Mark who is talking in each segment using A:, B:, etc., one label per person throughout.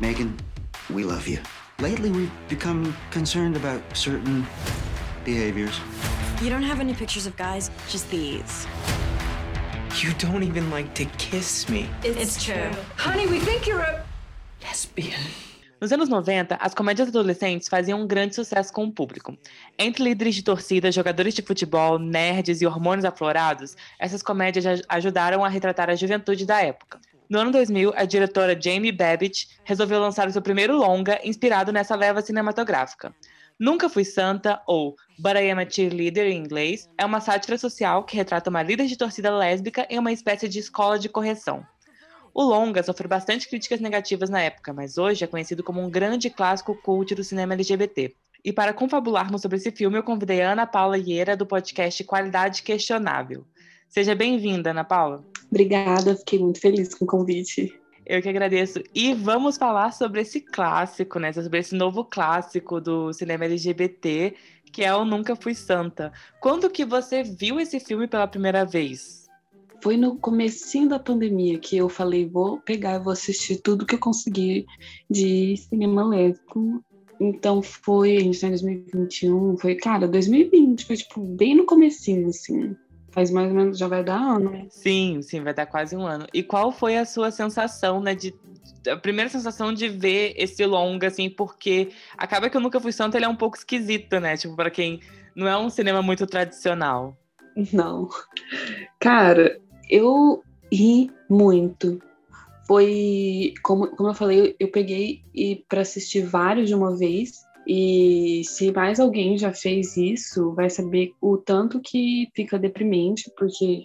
A: Megan, we love you. Lately, we've become concerned about certain behaviors.
B: You don't have any pictures of guys, just these.
C: You don't even like to kiss me.
B: It's, true.
D: Honey, we think you're a
C: Lesbian.
E: Nos anos 90, as comédias adolescentes faziam um grande sucesso com o público. Entre líderes de torcida, jogadores de futebol, nerds e hormônios aflorados, essas comédias aj- ajudaram a retratar a juventude da época. No ano 2000, a diretora Jamie Babbitt resolveu lançar o seu primeiro longa inspirado nessa leva cinematográfica. Nunca Fui Santa, ou But I Am a Cheerleader em inglês, é uma sátira social que retrata uma líder de torcida lésbica em uma espécie de escola de correção. O longa sofreu bastante críticas negativas na época, mas hoje é conhecido como um grande clássico cult do cinema LGBT. E para confabularmos sobre esse filme, eu convidei a Ana Paula Ieira do podcast Qualidade Questionável. Seja bem-vinda, Ana Paula.
F: Obrigada, fiquei muito feliz com o convite.
E: Eu que agradeço. E vamos falar sobre esse clássico, né? Sobre esse novo clássico do cinema LGBT, que é o Nunca Fui Santa. Quando que você viu esse filme pela primeira vez?
F: Foi no comecinho da pandemia que eu falei, vou pegar vou assistir tudo que eu conseguir de cinema lésbico. Então foi, a gente tá em 2021, foi, cara, 2020, foi tipo bem no comecinho, assim. Faz mais ou menos, já vai dar ano, né?
E: Sim, sim, vai dar quase um ano. E qual foi a sua sensação, né, de a primeira sensação de ver esse longa, assim, porque acaba que eu nunca fui santo, ele é um pouco esquisito, né? Tipo, para quem não é um cinema muito tradicional.
F: Não. Cara, eu ri muito. Foi, como, como eu falei, eu peguei e para assistir vários de uma vez. E se mais alguém já fez isso, vai saber o tanto que fica deprimente, porque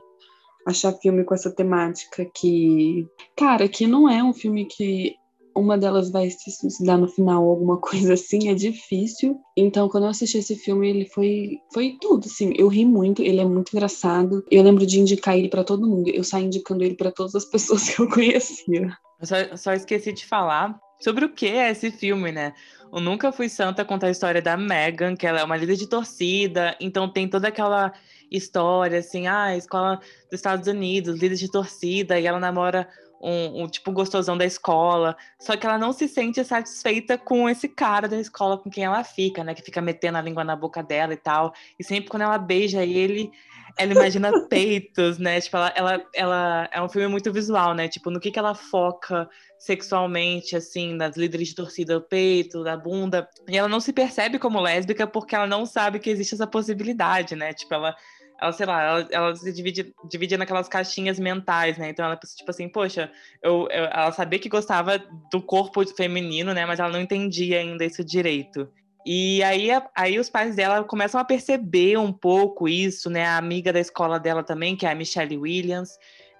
F: achar filme com essa temática que, cara, que não é um filme que uma delas vai se suicidar no final, alguma coisa assim, é difícil. Então, quando eu assisti esse filme, ele foi foi tudo, assim. Eu ri muito, ele é muito engraçado. Eu lembro de indicar ele para todo mundo. Eu saí indicando ele para todas as pessoas que eu conhecia.
E: Eu só, só esqueci de falar sobre o que é esse filme, né? O Nunca Fui Santa conta a história da Megan, que ela é uma líder de torcida, então tem toda aquela história, assim, ah, escola dos Estados Unidos, líder de torcida, e ela namora um, um tipo gostosão da escola, só que ela não se sente satisfeita com esse cara da escola com quem ela fica, né? Que fica metendo a língua na boca dela e tal. E sempre quando ela beija ele, ela imagina peitos, né? Tipo, ela, ela, ela é um filme muito visual, né? Tipo, no que, que ela foca sexualmente, assim, nas líderes de torcida, o peito, da bunda. E ela não se percebe como lésbica porque ela não sabe que existe essa possibilidade, né? Tipo, ela ela, sei lá, ela, ela se divide, divide naquelas caixinhas mentais, né? Então ela pensa, tipo assim, poxa, eu, eu, ela sabia que gostava do corpo feminino, né? Mas ela não entendia ainda isso direito. E aí, aí os pais dela começam a perceber um pouco isso, né? A amiga da escola dela também, que é a Michelle Williams,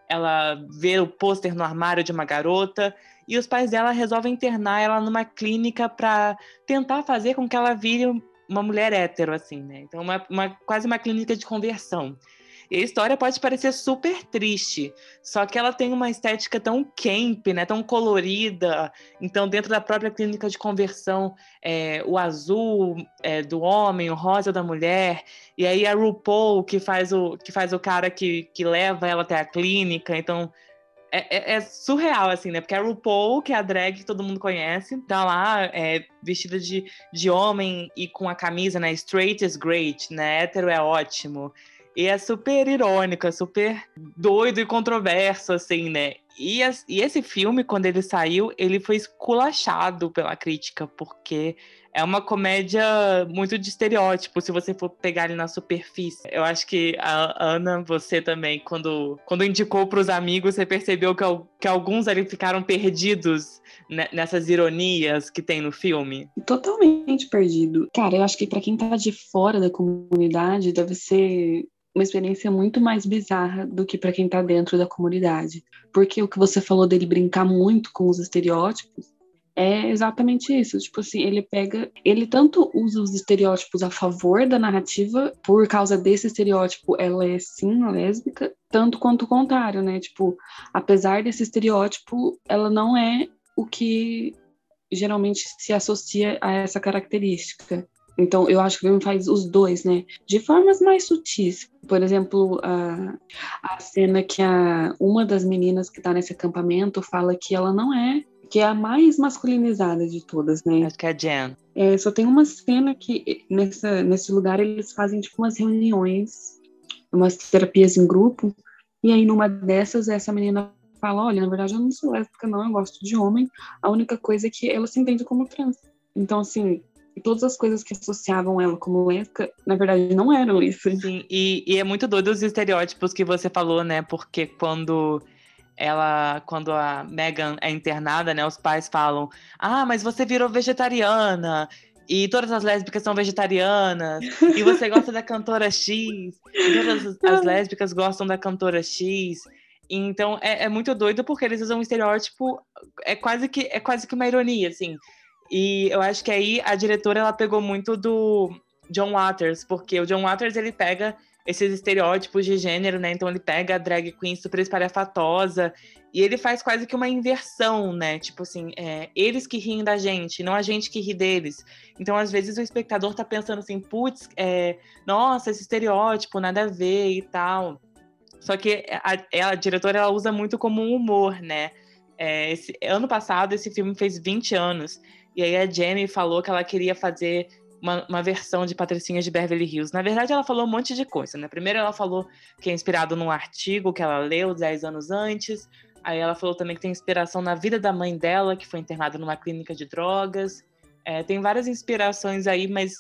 E: ela vê o pôster no armário de uma garota e os pais dela resolvem internar ela numa clínica para tentar fazer com que ela vire uma mulher hétero, assim, né? Então, uma, uma, quase uma clínica de conversão. E a história pode parecer super triste, só que ela tem uma estética tão camp, né, tão colorida. Então, dentro da própria clínica de conversão, é, o azul é, do homem, o rosa da mulher, e aí a RuPaul, que faz o, que faz o cara que, que leva ela até a clínica. Então, é, é, é, surreal, assim, né? Porque a RuPaul, que é a drag que todo mundo conhece, tá lá é, vestida de, de homem e com a camisa, né? Straight is great, né? Hétero é ótimo. E é super irônico, é super doido e controverso, assim, né? E, as, e esse filme, quando ele saiu, ele foi esculachado pela crítica, porque é uma comédia muito de estereótipo, se você for pegar ele na superfície. Eu acho que a Ana, você também, quando, quando indicou para os amigos, você percebeu que, que alguns ali ficaram perdidos nessas ironias que tem no filme?
F: Totalmente perdido. Cara, eu acho que para quem tá de fora da comunidade, deve ser uma experiência muito mais bizarra do que para quem tá dentro da comunidade. Porque o que você falou dele brincar muito com os estereótipos é exatamente isso. Tipo assim, ele pega. Ele tanto usa os estereótipos a favor da narrativa, por causa desse estereótipo, ela é sim lésbica, tanto quanto o contrário, né? Tipo, apesar desse estereótipo, ela não é o que geralmente se associa a essa característica. Então, eu acho que o filme faz os dois, né? De formas mais sutis. Por exemplo, a, a cena que a, uma das meninas que tá nesse acampamento fala que ela não é que é a mais masculinizada de todas, né?
E: Acho que é a Jen.
F: É, só tem uma cena que nessa, nesse lugar eles fazem tipo umas reuniões, umas terapias em grupo, e aí numa dessas essa menina fala, olha, na verdade eu não sou lésbica não, eu gosto de homem, a única coisa é que ela se entende como trans. Então assim, todas as coisas que associavam ela como lésbica, na verdade não eram isso.
E: Sim, e, e é muito doido os estereótipos que você falou, né? Porque quando ela, quando a Megan é internada, né, os pais falam: "Ah, mas você virou vegetariana". E todas as lésbicas são vegetarianas. e você gosta da cantora X. E todas as, as lésbicas gostam da cantora X. Então é, é, muito doido porque eles usam um estereótipo. É quase que é quase que uma ironia, assim. E eu acho que aí a diretora ela pegou muito do John Waters, porque o John Waters ele pega esses estereótipos de gênero, né? Então ele pega a drag queen super espalhafatosa e ele faz quase que uma inversão, né? Tipo assim, é, eles que riem da gente, não a gente que ri deles. Então, às vezes, o espectador tá pensando assim, putz, é, nossa, esse estereótipo, nada a ver e tal. Só que a, a diretora ela usa muito como um humor, né? É, esse, ano passado, esse filme fez 20 anos. E aí a Jamie falou que ela queria fazer uma, uma, versão de Patricinhas de Beverly Hills. Na verdade, ela falou um monte de coisa, né? Primeiro ela falou que é inspirado num artigo que ela leu 10 anos antes. Aí ela falou também que tem inspiração na vida da mãe dela, que foi internada numa clínica de drogas. É, tem várias inspirações aí, mas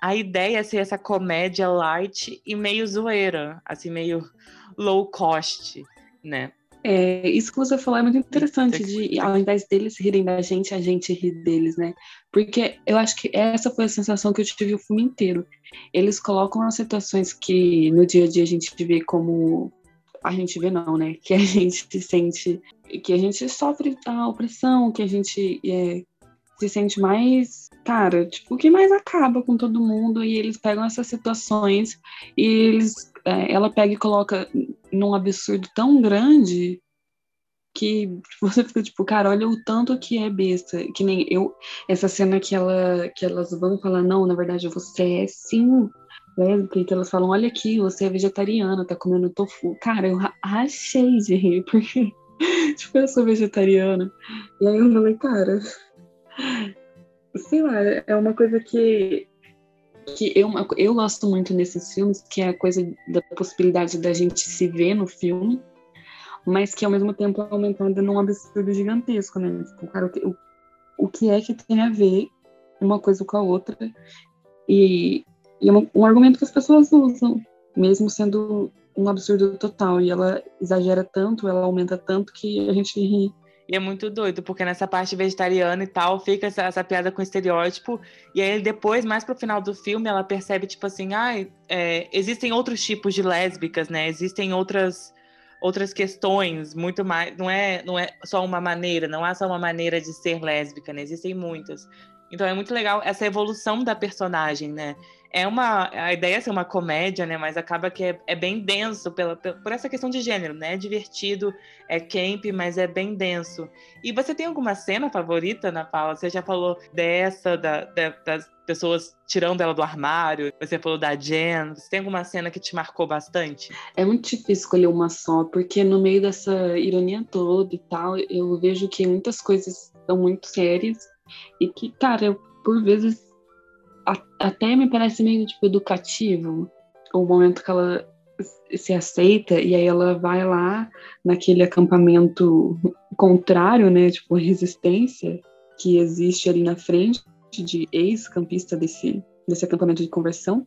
E: a ideia é ser essa comédia light e meio zoeira, assim, meio low cost, né?
F: É, isso que você falou é muito interessante, de ao invés deles rirem da gente, a gente rir deles, né? Porque eu acho que essa foi a sensação que eu tive o filme inteiro. Eles colocam as situações que no dia a dia a gente vê como. A gente vê não, né? Que a gente se sente. Que a gente sofre a opressão, que a gente é, se sente mais. Cara, tipo, o que mais acaba com todo mundo. E eles pegam essas situações e eles é, ela pega e coloca num absurdo tão grande que você fica tipo, cara, olha o tanto que é besta. Que nem eu, essa cena que, ela, que elas vão falar, não, na verdade você é sim lésbica, e que elas falam, olha aqui, você é vegetariana, tá comendo tofu. Cara, eu achei de rir, porque, tipo, eu sou vegetariana. E aí eu falei, cara, sei lá, é uma coisa que que eu, eu gosto muito nesses filmes, que é a coisa da possibilidade da gente se ver no filme, mas que ao mesmo tempo é aumentada num absurdo gigantesco, né? Tipo, cara, o, o, o que é que tem a ver uma coisa com a outra? E, e é um, um argumento que as pessoas usam, mesmo sendo um absurdo total. E ela exagera tanto, ela aumenta tanto que a gente ri
E: e é muito doido, porque nessa parte vegetariana e tal, fica essa, essa piada com estereótipo. E aí depois, mais pro final do filme, ela percebe, tipo assim, ah, é, existem outros tipos de lésbicas, né? Existem outras outras questões, muito mais. Não é, não é só uma maneira, não há só uma maneira de ser lésbica, né? Existem muitas. Então é muito legal essa evolução da personagem, né? É uma a ideia é ser uma comédia, né? Mas acaba que é, é bem denso pela, por essa questão de gênero, né? É divertido, é camp, mas é bem denso. E você tem alguma cena favorita, na Paula? Você já falou dessa, da, da, das pessoas tirando ela do armário. Você falou da Jen. Você tem alguma cena que te marcou bastante?
F: É muito difícil escolher uma só, porque no meio dessa ironia toda e tal, eu vejo que muitas coisas são muito sérias e que, cara, eu, por vezes até me parece meio tipo educativo o momento que ela se aceita e aí ela vai lá naquele acampamento contrário, né, tipo resistência que existe ali na frente de ex-campista desse desse acampamento de conversão.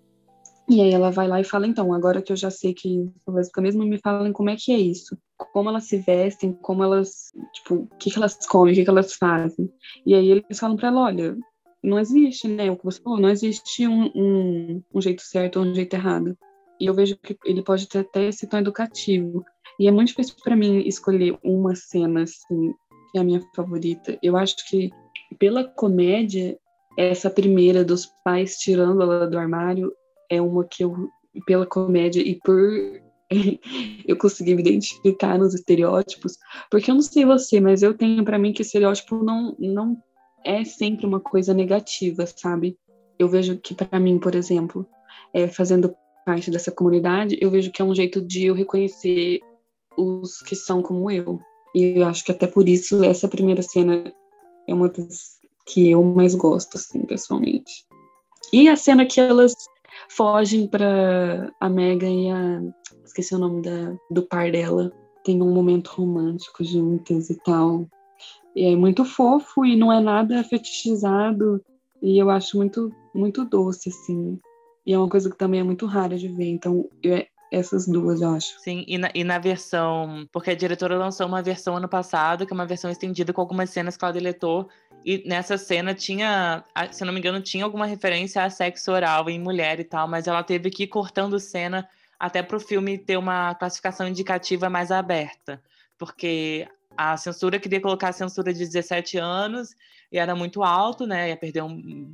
F: E aí ela vai lá e fala, então, agora que eu já sei que sou lésbica mesmo, me falem como é que é isso. Como elas se vestem, como elas, tipo, o que, que elas comem, o que, que elas fazem. E aí eles falam pra ela, olha, não existe, né? O que você falou, não existe um, um, um jeito certo ou um jeito errado. E eu vejo que ele pode ter até esse tom educativo. E é muito difícil para mim escolher uma cena, assim, que é a minha favorita. Eu acho que, pela comédia, essa primeira dos pais tirando ela do armário é uma que eu, pela comédia e por eu consegui me identificar nos estereótipos, porque eu não sei você, mas eu tenho para mim que estereótipo não, não é sempre uma coisa negativa, sabe? Eu vejo que para mim, por exemplo, é, fazendo parte dessa comunidade, eu vejo que é um jeito de eu reconhecer os que são como eu. E eu acho que até por isso essa primeira cena é uma das que eu mais gosto, assim, pessoalmente. E a cena que elas fogem para a Megan e a. Esqueci o nome da, do par dela. Tem um momento romântico juntas e tal. É muito fofo e não é nada fetichizado. E eu acho muito, muito doce, assim. E é uma coisa que também é muito rara de ver. Então, eu, essas duas, eu acho.
E: Sim, e na, e na versão. Porque a diretora lançou uma versão ano passado, que é uma versão estendida com algumas cenas que ela deletou. E nessa cena tinha, se não me engano, tinha alguma referência a sexo oral em mulher e tal, mas ela teve que ir cortando cena até para o filme ter uma classificação indicativa mais aberta. Porque a censura queria colocar a censura de 17 anos e era muito alto, né? Ia perder um,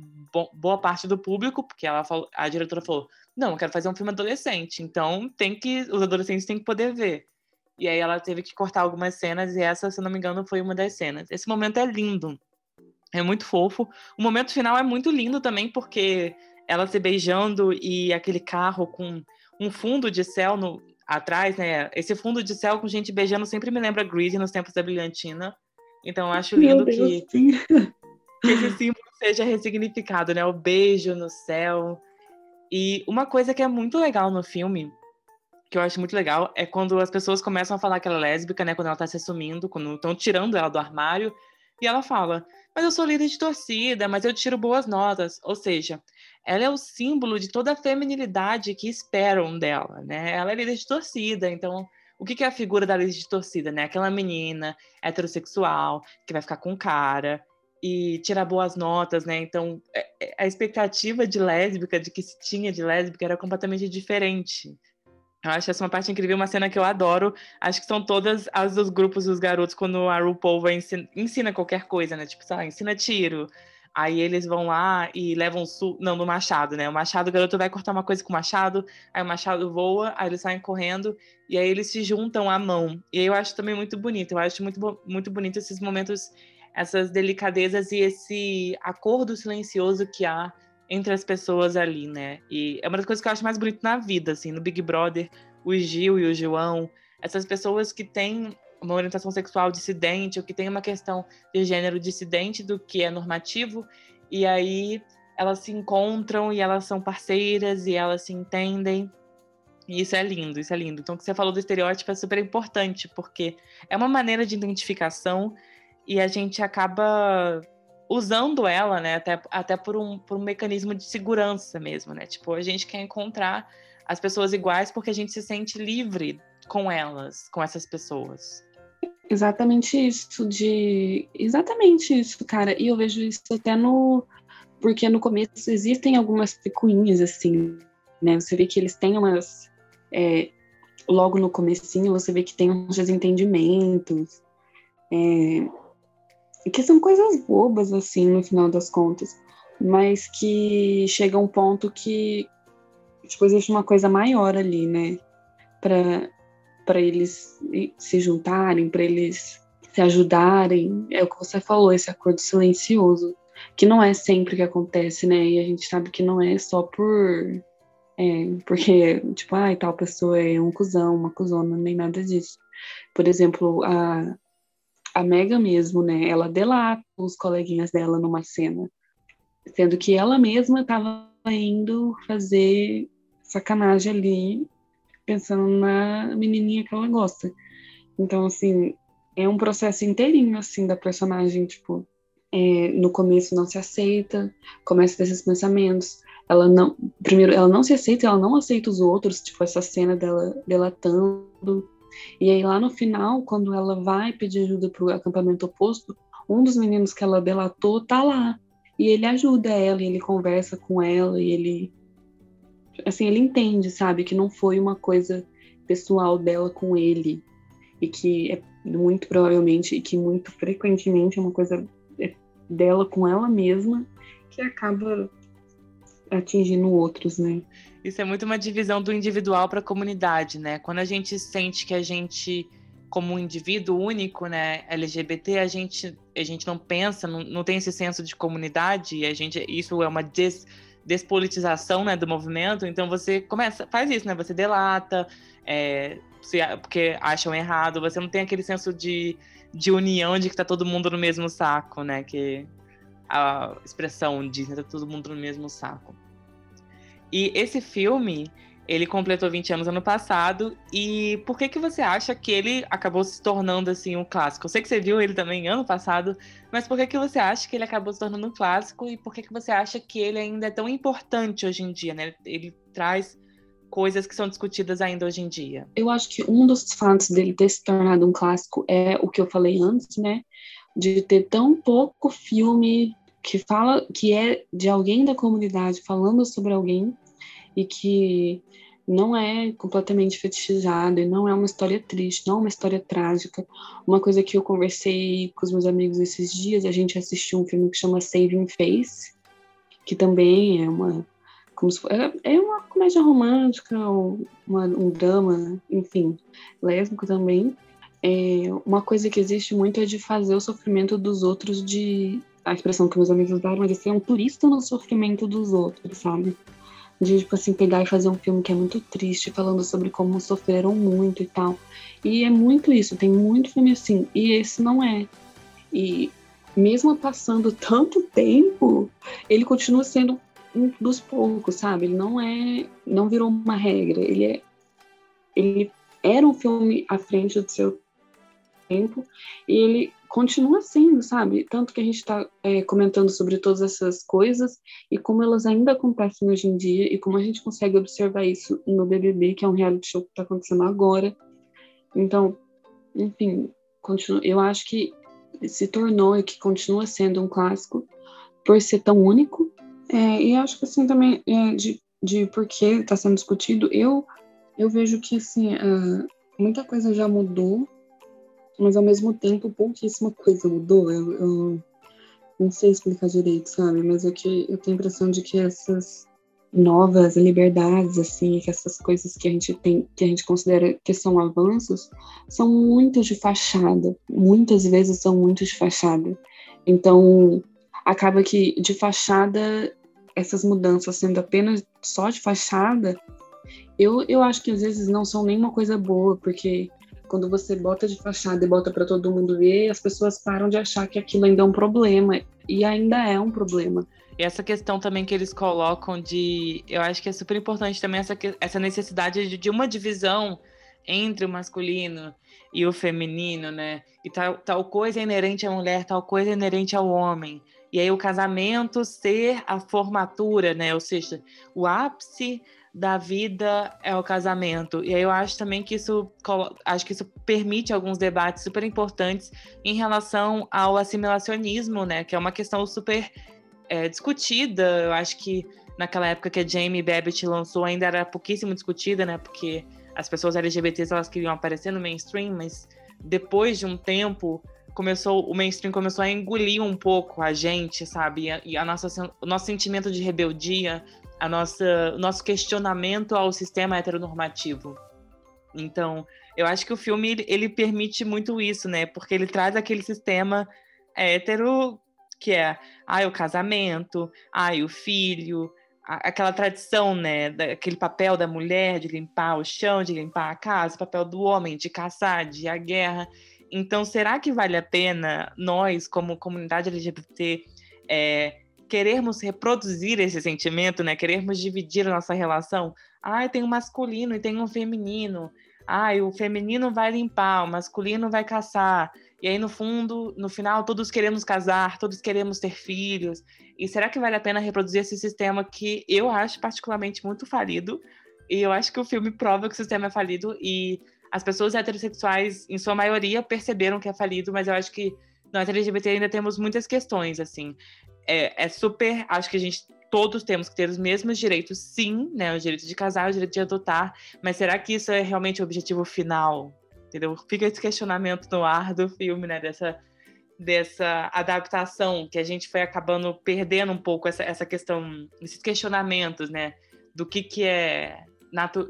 E: boa parte do público, porque ela falou, a diretora falou: não, eu quero fazer um filme adolescente, então tem que os adolescentes têm que poder ver. E aí ela teve que cortar algumas cenas e essa, se não me engano, foi uma das cenas. Esse momento é lindo. É muito fofo. O momento final é muito lindo também, porque ela se beijando e aquele carro com um fundo de céu no, atrás, né? Esse fundo de céu com gente beijando sempre me lembra Greasy nos tempos da Brilhantina. Então eu acho lindo que, que, esse símbolo seja ressignificado, né? O beijo no céu. E uma coisa que é muito legal no filme, que eu acho muito legal, é quando as pessoas começam a falar que ela é lésbica, né? Quando ela tá se assumindo, quando estão tirando ela do armário. E ela fala: Mas eu sou líder de torcida, mas eu tiro boas notas. Ou seja, ela é o símbolo de toda a feminilidade que esperam dela, né? Ela é líder de torcida, então o que, é a figura da líder de torcida, né? Aquela menina heterossexual que vai ficar com cara e tirar boas notas, né? Então é, é, a expectativa de lésbica, de que se tinha de lésbica, era completamente diferente. Eu acho essa uma parte incrível, uma cena que eu adoro. Acho que são todas as dos grupos dos garotos quando a RuPaul vai ensina, ensina qualquer coisa, né? Tipo, ensina tiro, Aí eles vão lá e levam su... não no machado, né? O machado, o garoto vai cortar uma coisa com o machado, aí o machado voa, aí eles saem correndo e aí eles se juntam à mão. E eu acho também muito bonito. Eu acho muito muito bonito esses momentos, essas delicadezas e esse acordo silencioso que há entre as pessoas ali, né? E é uma das coisas que eu acho mais bonito na vida, assim, no Big Brother, o Gil e o João, essas pessoas que têm uma orientação sexual dissidente, ou que tem uma questão de gênero dissidente do que é normativo, e aí elas se encontram e elas são parceiras e elas se entendem. E isso é lindo, isso é lindo. Então, o que você falou do estereótipo é super importante, porque é uma maneira de identificação e a gente acaba usando ela, né, até, até por, um, por um mecanismo de segurança mesmo, né? Tipo, a gente quer encontrar as pessoas iguais porque a gente se sente livre com elas, com essas pessoas.
F: Exatamente isso, de. Exatamente isso, cara. E eu vejo isso até no. Porque no começo existem algumas picuinhas, assim, né? Você vê que eles têm umas. É... Logo no comecinho, você vê que tem uns desentendimentos. É... Que são coisas bobas, assim, no final das contas. Mas que chega um ponto que. Tipo, existe uma coisa maior ali, né? Pra, para eles se juntarem, para eles se ajudarem. É o que você falou, esse acordo silencioso, que não é sempre que acontece, né? E a gente sabe que não é só por. É, porque, tipo, ai, ah, tal pessoa é um cuzão, uma cuzona, nem nada disso. Por exemplo, a, a Mega mesmo, né? Ela delata os coleguinhas dela numa cena, sendo que ela mesma estava indo fazer sacanagem ali pensando na menininha que ela gosta. Então, assim, é um processo inteirinho, assim, da personagem, tipo, é, no começo não se aceita, começa desses pensamentos. Ela não, primeiro, ela não se aceita, ela não aceita os outros, tipo, essa cena dela delatando. E aí, lá no final, quando ela vai pedir ajuda pro acampamento oposto, um dos meninos que ela delatou tá lá. E ele ajuda ela, e ele conversa com ela, e ele assim, ele entende, sabe, que não foi uma coisa pessoal dela com ele e que é muito provavelmente e que muito frequentemente é uma coisa é, dela com ela mesma que acaba atingindo outros, né?
E: Isso é muito uma divisão do individual para a comunidade, né? Quando a gente sente que a gente como um indivíduo único, né, LGBT, a gente a gente não pensa, não, não tem esse senso de comunidade, e a gente isso é uma des, despolitização né, do movimento, então você começa, faz isso, né? Você delata, é, se, porque acham errado, você não tem aquele senso de, de união de que tá todo mundo no mesmo saco, né? Que a expressão diz, né? Tá todo mundo no mesmo saco. E esse filme, ele completou 20 anos ano passado. E por que que você acha que ele acabou se tornando assim um clássico? Eu sei que você viu ele também ano passado, mas por que que você acha que ele acabou se tornando um clássico e por que que você acha que ele ainda é tão importante hoje em dia, né? Ele traz coisas que são discutidas ainda hoje em dia.
F: Eu acho que um dos fatos dele ter se tornado um clássico é o que eu falei antes, né? De ter tão pouco filme que fala que é de alguém da comunidade falando sobre alguém e que não é completamente fetichizado e não é uma história triste, não é uma história trágica. Uma coisa que eu conversei com os meus amigos esses dias, a gente assistiu um filme que chama Saving Face, que também é uma como se é, é uma comédia romântica, uma, um drama, enfim, lésbico também. É, uma coisa que existe muito é de fazer o sofrimento dos outros de a expressão que meus amigos usaram, mas assim, é um turista no sofrimento dos outros, sabe? de tipo assim pegar e fazer um filme que é muito triste, falando sobre como sofreram muito e tal. E é muito isso, tem muito filme assim, e esse não é. E mesmo passando tanto tempo, ele continua sendo um dos poucos, sabe? Ele não é, não virou uma regra, ele é ele era um filme à frente do seu tempo e ele continua sendo, sabe? Tanto que a gente está é, comentando sobre todas essas coisas e como elas ainda acontecem hoje em dia e como a gente consegue observar isso no BBB, que é um reality show que está acontecendo agora. Então, enfim, continua, eu acho que se tornou e que continua sendo um clássico por ser tão único. É, e acho que assim também é, de, de por que está sendo discutido, eu eu vejo que assim uh, muita coisa já mudou mas ao mesmo tempo pouquíssima coisa mudou. Eu, eu não sei explicar direito, sabe? Mas é que eu tenho a impressão de que essas novas liberdades, assim, que essas coisas que a gente tem, que a gente considera que são avanços, são muito de fachada. Muitas vezes são muito de fachada. Então, acaba que de fachada, essas mudanças sendo apenas só de fachada, eu, eu acho que às vezes não são nem uma coisa boa, porque quando você bota de fachada e bota para todo mundo ver, as pessoas param de achar que aquilo ainda é um problema. E ainda é um problema.
E: E essa questão também que eles colocam de. Eu acho que é super importante também essa, essa necessidade de, de uma divisão entre o masculino e o feminino, né? E tal, tal coisa é inerente à mulher, tal coisa é inerente ao homem. E aí o casamento ser a formatura, né? Ou seja, o ápice da vida é o casamento. E aí eu acho também que isso acho que isso permite alguns debates super importantes em relação ao assimilacionismo, né? Que é uma questão super é, discutida. Eu acho que naquela época que a Jamie Babbitt lançou ainda era pouquíssimo discutida, né? Porque as pessoas LGBTs elas queriam aparecer no mainstream, mas depois de um tempo começou o mainstream começou a engolir um pouco a gente, sabe? E a, e a nossa o nosso sentimento de rebeldia, a nossa, o nosso questionamento ao sistema heteronormativo. Então, eu acho que o filme ele permite muito isso, né? Porque ele traz aquele sistema hétero que é ai, o casamento, ai, o filho, aquela tradição, né? Aquele papel da mulher de limpar o chão, de limpar a casa, o papel do homem de caçar, de ir à guerra. Então, será que vale a pena nós, como comunidade LGBT, é, querermos reproduzir esse sentimento, né? Querermos dividir a nossa relação. Ah, tem um masculino e tem um feminino. Ah, o feminino vai limpar, o masculino vai caçar. E aí, no fundo, no final, todos queremos casar, todos queremos ter filhos. E será que vale a pena reproduzir esse sistema que eu acho particularmente muito falido? E eu acho que o filme prova que o sistema é falido e as pessoas heterossexuais, em sua maioria, perceberam que é falido, mas eu acho que nós LGBT ainda temos muitas questões, assim é, é super. Acho que a gente todos temos que ter os mesmos direitos, sim, né? O direito de casar, o direito de adotar, mas será que isso é realmente o objetivo final? Entendeu? Fica esse questionamento no ar do filme, né? Dessa, dessa adaptação que a gente foi acabando perdendo um pouco essa, essa questão, esses questionamentos, né? Do que, que é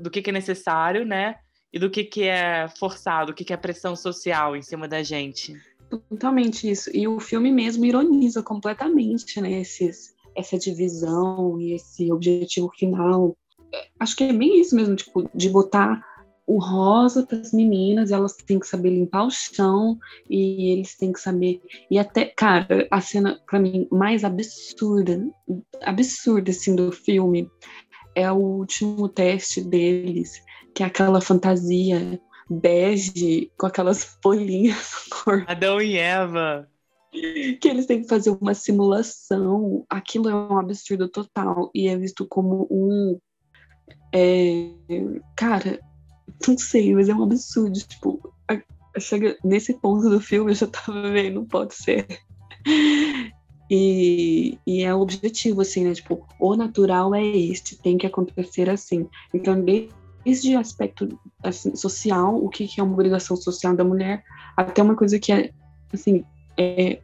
E: do que, que é necessário, né? E do que, que é forçado, o que, que é pressão social em cima da gente.
F: Totalmente isso. E o filme mesmo ironiza completamente, né, esses, essa divisão e esse objetivo final. É, acho que é bem isso mesmo, tipo, de botar o rosa para as meninas, elas têm que saber limpar o chão e eles têm que saber. E até, cara, a cena para mim mais absurda, absurda assim do filme é o último teste deles, que é aquela fantasia bege com aquelas folhinhas no corpo.
E: Adão e Eva.
F: Que eles têm que fazer uma simulação. Aquilo é um absurdo total e é visto como um. É, cara, não sei, mas é um absurdo. Tipo, chega nesse ponto do filme, eu já tava vendo, não pode ser. E, e é o objetivo, assim, né? Tipo, o natural é este, tem que acontecer assim. Então, desde o aspecto assim, social, o que, que é uma obrigação social da mulher, até uma coisa que é, assim, é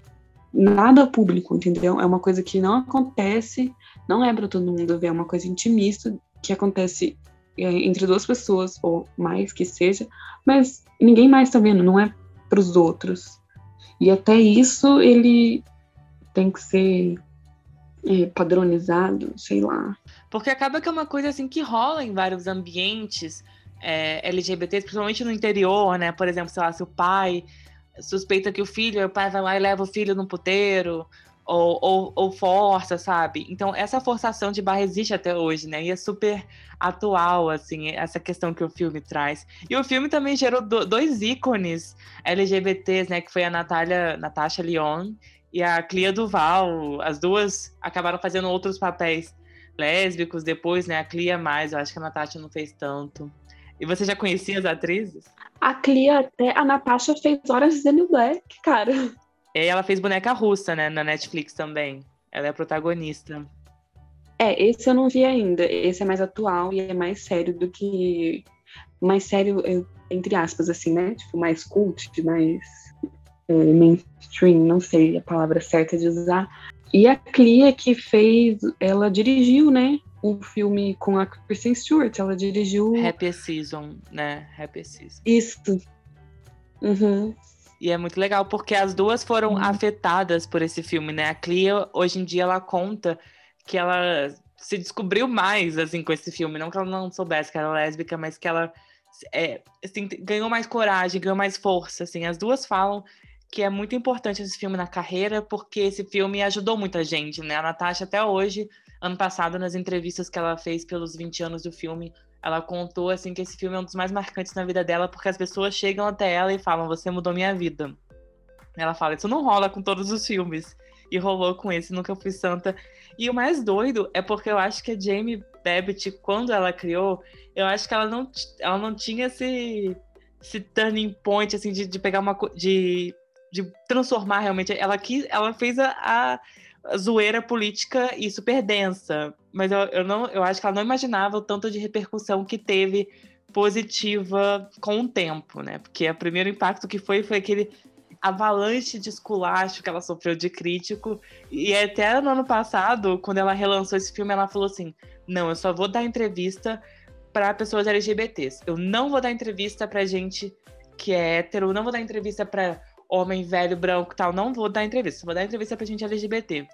F: nada público, entendeu? É uma coisa que não acontece, não é para todo mundo ver, é uma coisa intimista que acontece é, entre duas pessoas, ou mais que seja, mas ninguém mais tá vendo, não é para os outros. E até isso ele tem que ser é, padronizado, sei lá.
E: Porque acaba que é uma coisa assim que rola em vários ambientes é, LGBTs, principalmente no interior, né? Por exemplo, sei lá, se o pai suspeita que o filho, o pai vai lá e leva o filho num puteiro, ou, ou, ou, força, sabe? Então, essa forçação de barra existe até hoje, né? E é super atual, assim, essa questão que o filme traz. E o filme também gerou do, dois ícones LGBTs, né? Que foi a Natália, Natasha Lyon e a Clia Duval. As duas acabaram fazendo outros papéis lésbicos depois, né? A Clia mais, eu acho que a Natasha não fez tanto. E você já conhecia as atrizes?
F: A Clia até, a Natasha fez Horas de New Black, cara.
E: E ela fez boneca russa, né, na Netflix também. Ela é a protagonista.
F: É, esse eu não vi ainda. Esse é mais atual e é mais sério do que. Mais sério, entre aspas, assim, né? Tipo, mais cult, mais é, mainstream, não sei a palavra certa de usar. E a Clia que fez, ela dirigiu, né? Um filme com a Kristen Stewart, ela dirigiu.
E: Happy Season, né? Happy Season.
F: Isso. Uhum.
E: E é muito legal porque as duas foram uhum. afetadas por esse filme, né? A Clea, hoje em dia, ela conta que ela se descobriu mais, assim, com esse filme. Não que ela não soubesse que era lésbica, mas que ela é, assim, ganhou mais coragem, ganhou mais força, assim. As duas falam que é muito importante esse filme na carreira, porque esse filme ajudou muita gente, né? A Natasha, até hoje, ano passado, nas entrevistas que ela fez pelos 20 anos do filme, ela contou assim que esse filme é um dos mais marcantes na vida dela, porque as pessoas chegam até ela e falam: "Você mudou minha vida". Ela fala: "Isso não rola com todos os filmes". E rolou com esse Nunca Fui Santa. E o mais doido é porque eu acho que a Jamie Babbitt, quando ela criou, eu acho que ela não, ela não tinha esse, esse turning point, assim, de, de pegar uma... De, de transformar realmente. Ela, quis, ela fez a, a zoeira política e super densa. Mas eu, eu, não, eu acho que ela não imaginava o tanto de repercussão que teve positiva com o tempo, né? Porque o primeiro impacto que foi foi aquele avalanche de esculacho que ela sofreu de crítico. E até no ano passado, quando ela relançou esse filme, ela falou assim: não, eu só vou dar entrevista para pessoas LGBTs. Eu não vou dar entrevista para gente que é hétero, não vou dar entrevista para homem velho, branco tal, não vou dar entrevista, vou dar entrevista pra gente LGBT.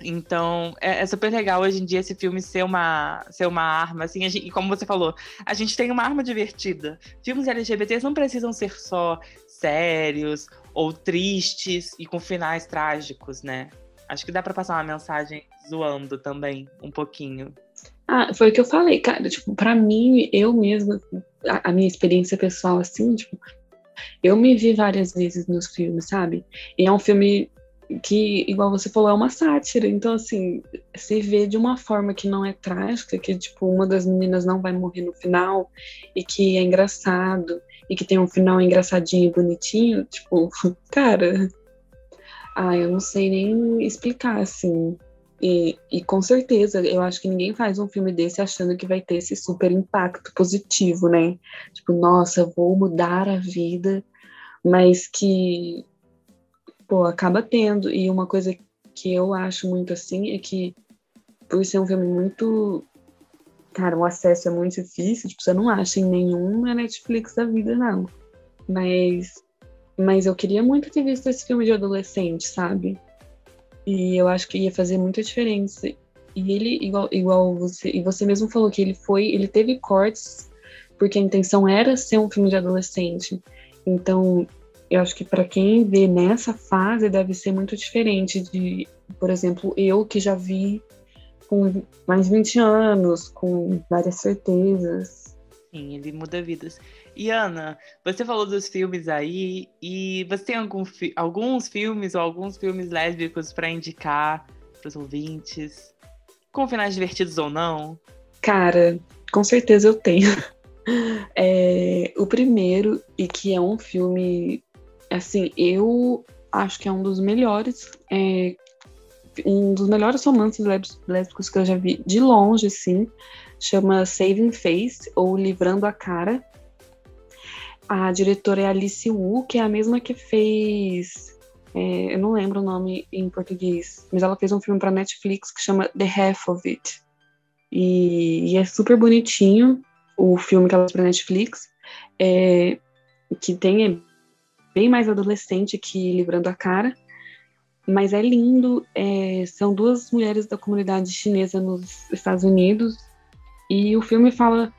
E: Então, é, é, super legal hoje em dia esse filme ser uma, ser uma arma, assim, gente, e como você falou, a gente tem uma arma divertida. Filmes LGBTs não precisam ser só sérios ou tristes e com finais trágicos, né? Acho que dá para passar uma mensagem zoando também, um pouquinho.
F: Ah, foi o que eu falei, cara. Tipo, pra mim, eu mesma, a, a minha experiência pessoal, assim, tipo, eu me vi várias vezes nos filmes, sabe? E é um filme que, igual você falou, é uma sátira. Então, assim, se vê de uma forma que não é trágica, que, tipo, uma das meninas não vai morrer no final, e que é engraçado, e que tem um final engraçadinho e bonitinho, tipo, cara. Ah, eu não sei nem explicar, assim. E, e, com certeza, eu acho que ninguém faz um filme desse achando que vai ter esse super impacto positivo, né? Tipo, nossa, vou mudar a vida, mas que, pô, acaba tendo. E uma coisa que eu acho muito assim é que, por ser um filme muito. Cara, o acesso é muito difícil, tipo, você não acha em nenhuma Netflix da vida, não. Mas, mas eu queria muito ter visto esse filme de adolescente, sabe? E eu acho que ia fazer muita diferença. E ele, igual, igual você, e você mesmo falou que ele foi, ele teve cortes porque a intenção era ser um filme de adolescente. Então, eu acho que para quem vê nessa fase deve ser muito diferente de, por exemplo, eu que já vi com mais de 20 anos, com várias certezas.
E: Sim, ele muda vidas. E Ana, você falou dos filmes aí, e você tem algum fi alguns filmes ou alguns filmes lésbicos para indicar para os ouvintes? Com finais divertidos ou não?
F: Cara, com certeza eu tenho. É, o primeiro, e que é um filme, assim, eu acho que é um dos melhores, é, um dos melhores romances lésbicos que eu já vi de longe, assim, chama Saving Face, ou Livrando a Cara. A diretora é Alice Wu, que é a mesma que fez. É, eu não lembro o nome em português, mas ela fez um filme para Netflix que chama The Half of It. E, e é super bonitinho o filme que ela fez para Netflix, é, que tem é bem mais adolescente que Livrando a Cara, mas é lindo. É, são duas mulheres da comunidade chinesa nos Estados Unidos e o filme fala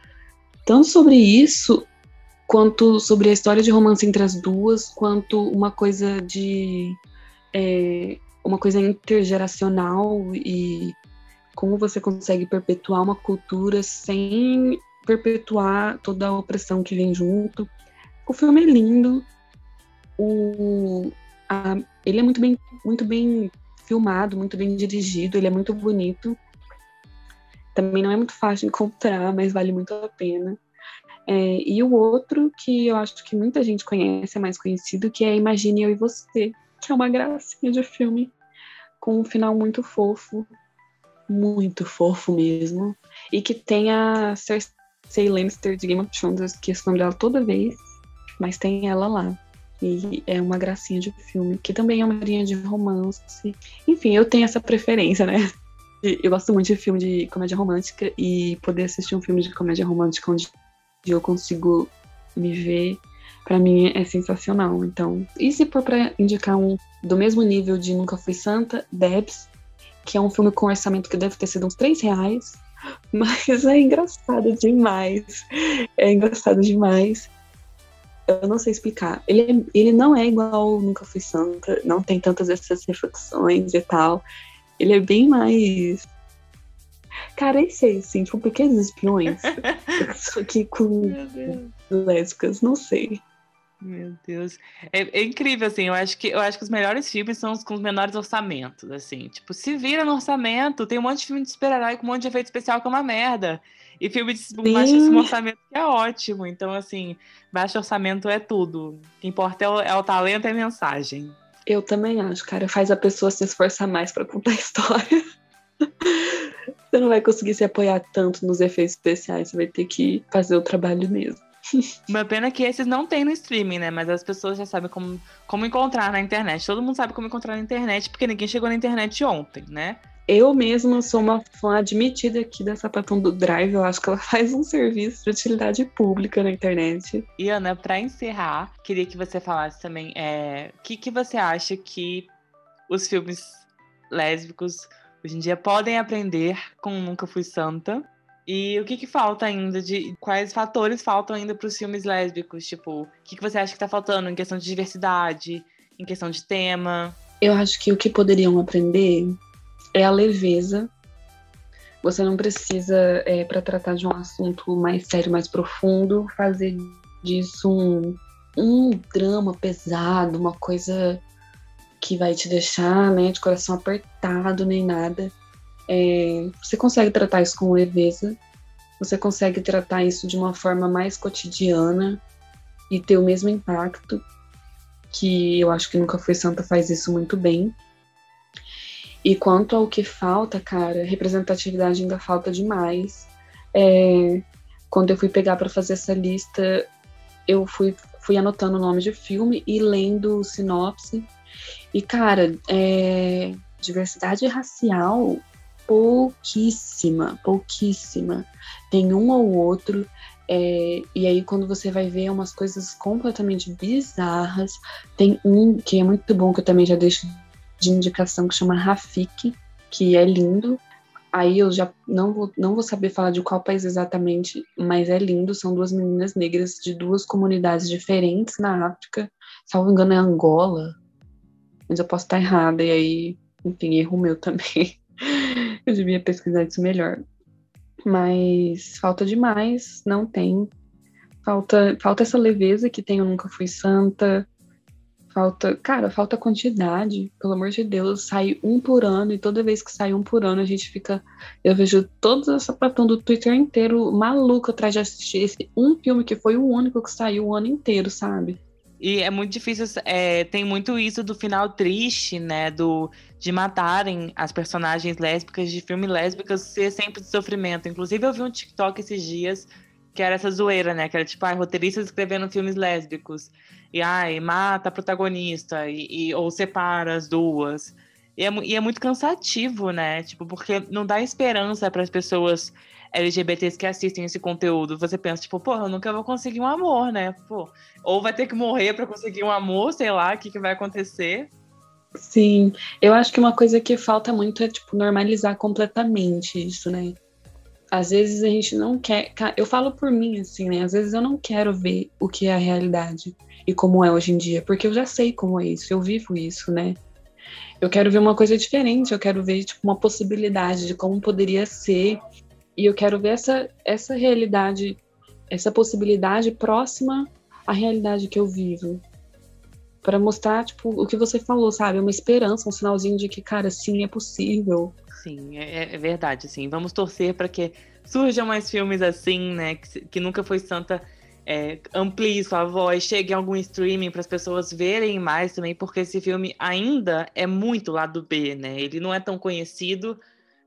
F: tanto sobre isso quanto sobre a história de romance entre as duas, quanto uma coisa de é, uma coisa intergeracional e como você consegue perpetuar uma cultura sem perpetuar toda a opressão que vem junto. O filme é lindo, o, a, ele é muito bem, muito bem filmado, muito bem dirigido, ele é muito bonito. Também não é muito fácil de encontrar, mas vale muito a pena. É, e o outro que eu acho que muita gente conhece, é mais conhecido, que é Imagine Eu e Você, que é uma gracinha de filme, com um final muito fofo, muito fofo mesmo, e que tem a Cersei Lannister de Game of Thrones, eu esqueço o nome dela toda vez, mas tem ela lá. E é uma gracinha de filme, que também é uma linha de romance. Enfim, eu tenho essa preferência, né? Eu gosto muito de filme de comédia romântica e poder assistir um filme de comédia romântica onde eu consigo me ver, para mim é sensacional. Então, e se for para indicar um do mesmo nível de Nunca Fui Santa, Debs, que é um filme com orçamento que deve ter sido uns 3 reais, mas é engraçado demais. É engraçado demais eu não sei explicar. Ele, é, ele não é igual Nunca Fui Santa, não tem tantas essas reflexões e tal. Ele é bem mais. Cara, esse aí, assim, tipo, pequenos espiões. só que com lésbicas, não sei.
E: Meu Deus. É, é, incrível, assim. Eu acho, que, eu acho que os melhores filmes são os com os menores orçamentos, assim. Tipo, se vira no orçamento, tem um monte de filme de super-herói com um monte de efeito especial que é uma merda. E filme de baixo orçamento é ótimo. Então, assim, baixo orçamento é tudo. O que importa é o, é o talento e a mensagem.
F: Eu também acho, cara. Faz a pessoa se esforçar mais para contar a história. você não vai conseguir se apoiar tanto nos efeitos especiais. Você vai ter que fazer o trabalho mesmo.
E: Uma pena que esses não tem no streaming, né? Mas as pessoas já sabem como, como encontrar na internet. Todo mundo sabe como encontrar na internet, porque ninguém chegou na internet ontem, né?
F: Eu mesma sou uma fã admitida aqui da Sapatão do Drive. Eu acho que ela faz um serviço de utilidade pública na internet.
E: E Ana, para encerrar, queria que você falasse também o é, que, que você acha que os filmes lésbicos hoje em dia podem aprender com Nunca Fui Santa. E o que, que falta ainda de. Quais fatores faltam ainda para os filmes lésbicos? Tipo, o que, que você acha que está faltando em questão de diversidade, em questão de tema?
F: Eu acho que o que poderiam aprender é a leveza. Você não precisa, é, para tratar de um assunto mais sério, mais profundo, fazer disso um, um drama pesado, uma coisa que vai te deixar né, de coração apertado nem nada. É, você consegue tratar isso com leveza, você consegue tratar isso de uma forma mais cotidiana e ter o mesmo impacto, que eu acho que Nunca Foi Santa faz isso muito bem. E quanto ao que falta, cara, representatividade ainda falta demais. É, quando eu fui pegar para fazer essa lista, eu fui, fui anotando o nome de filme e lendo sinopse. E, cara, é, diversidade racial, pouquíssima, pouquíssima. Tem um ou outro. É, e aí, quando você vai ver umas coisas completamente bizarras, tem um que é muito bom, que eu também já deixo de indicação que chama Rafik, que é lindo. Aí eu já não vou, não vou saber falar de qual país exatamente, mas é lindo. São duas meninas negras de duas comunidades diferentes na África. Salvo engano, é Angola. Mas eu posso estar errada, e aí, enfim, erro meu também. eu devia pesquisar isso melhor. Mas falta demais, não tem. Falta, falta essa leveza que tem Eu Nunca Fui Santa Falta, cara, falta quantidade, pelo amor de Deus, sai um por ano e toda vez que sai um por ano a gente fica, eu vejo toda essa platão do Twitter inteiro maluco atrás de assistir esse um filme que foi o único que saiu o ano inteiro, sabe?
E: E é muito difícil, é, tem muito isso do final triste, né? Do, de matarem as personagens lésbicas de filme lésbicas ser sempre de sofrimento. Inclusive, eu vi um TikTok esses dias que era essa zoeira, né? Que era tipo, ai, roteiristas escrevendo filmes lésbicos. E ai, mata a protagonista, e, e ou separa as duas. E é, e é, muito cansativo, né? Tipo, porque não dá esperança para as pessoas LGBTs que assistem esse conteúdo. Você pensa, tipo, pô, eu nunca vou conseguir um amor, né? Pô, ou vai ter que morrer para conseguir um amor, sei lá, o que, que vai acontecer.
F: Sim, eu acho que uma coisa que falta muito é, tipo, normalizar completamente isso, né? às vezes a gente não quer. Eu falo por mim, assim, né? Às vezes eu não quero ver o que é a realidade e como é hoje em dia, porque eu já sei como é isso, eu vivo isso, né? Eu quero ver uma coisa diferente, eu quero ver tipo, uma possibilidade de como poderia ser, e eu quero ver essa, essa realidade, essa possibilidade próxima à realidade que eu vivo. Para mostrar, tipo, o que você falou, sabe? Uma esperança, um sinalzinho de que, cara, sim, é possível
E: Sim, é, é verdade, assim. Vamos torcer para que surjam mais filmes assim, né? Que, que nunca foi santa. É, amplie sua voz, chegue em algum streaming para as pessoas verem mais também, porque esse filme ainda é muito lado B, né? Ele não é tão conhecido,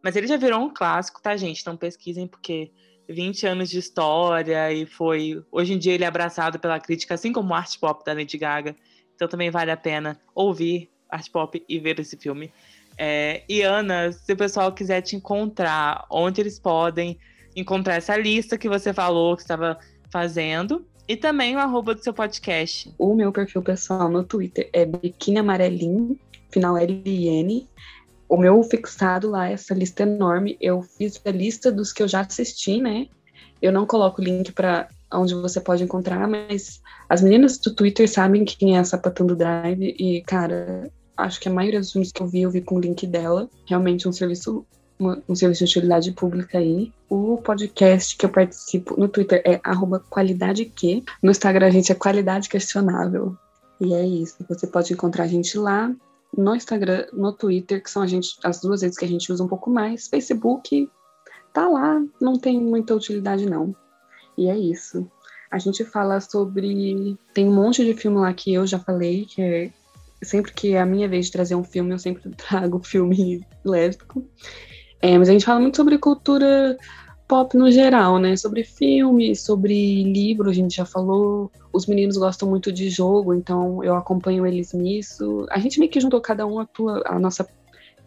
E: mas ele já virou um clássico, tá, gente? Então pesquisem, porque 20 anos de história e foi. Hoje em dia ele é abraçado pela crítica, assim como o art pop da Lady Gaga. Então também vale a pena ouvir art pop e ver esse filme. É, e Ana, se o pessoal quiser te encontrar, onde eles podem encontrar essa lista que você falou que estava fazendo e também o arroba do seu podcast.
F: O meu perfil pessoal no Twitter é biquíni amarelinho, final L-I-N. O meu fixado lá, essa lista enorme, eu fiz a lista dos que eu já assisti, né? Eu não coloco o link para onde você pode encontrar, mas as meninas do Twitter sabem quem é a Sapatando Drive e, cara, acho que a maioria dos filmes que eu vi, eu vi com o link dela. Realmente um serviço, um serviço de utilidade pública aí. O podcast que eu participo no Twitter é qualidadeq. No Instagram a gente é qualidade questionável. E é isso. Você pode encontrar a gente lá no Instagram, no Twitter, que são gente, as duas redes que a gente usa um pouco mais. Facebook tá lá, não tem muita utilidade não. E é isso. A gente fala sobre. Tem um monte de filme lá que eu já falei, que é sempre que é a minha vez de trazer um filme, eu sempre trago filme lésbico. É, mas a gente fala muito sobre cultura pop no geral, né? Sobre filme, sobre livro, a gente já falou. Os meninos gostam muito de jogo, então eu acompanho eles nisso. A gente meio que juntou cada um a, tua, a nossa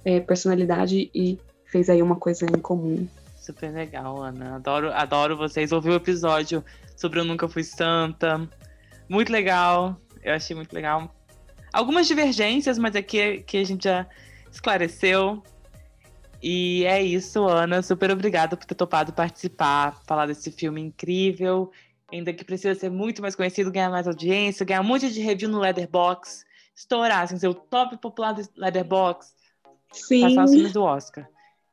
F: é, personalidade e fez aí uma coisa em comum.
E: Super legal, Ana. Adoro, adoro vocês. Ouvi o episódio sobre Eu Nunca Fui Santa. Muito legal. Eu achei muito legal algumas divergências, mas aqui que a gente já esclareceu. E é isso, Ana. Super obrigada por ter topado participar, falar desse filme incrível. Ainda que precisa ser muito mais conhecido, ganhar mais audiência, ganhar um monte de review no Leatherbox, estourar, assim, ser o top popular do Leatherbox,
F: Sim.
E: passar os filmes do Oscar.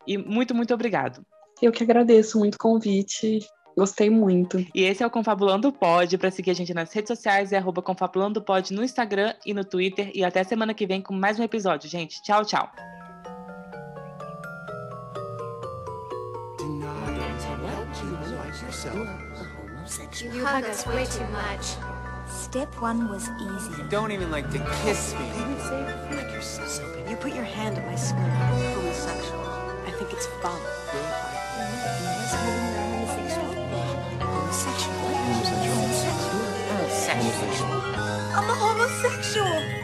E: E muito, muito obrigado.
F: Eu que agradeço muito o convite. Gostei muito.
E: E esse é o Confabulando Pod. Para seguir a gente nas redes sociais é arroba Confabulando Pod no Instagram e no Twitter. E até semana que vem com mais um episódio, gente. Tchau, tchau. yourself. You hug us way too much. Step one was easy. You don't even like to kiss me. Like. You put your hand on my skirt. Homosexual. I think it's fun. Homosexual. Homosexual. Homosexual. I'm a homosexual.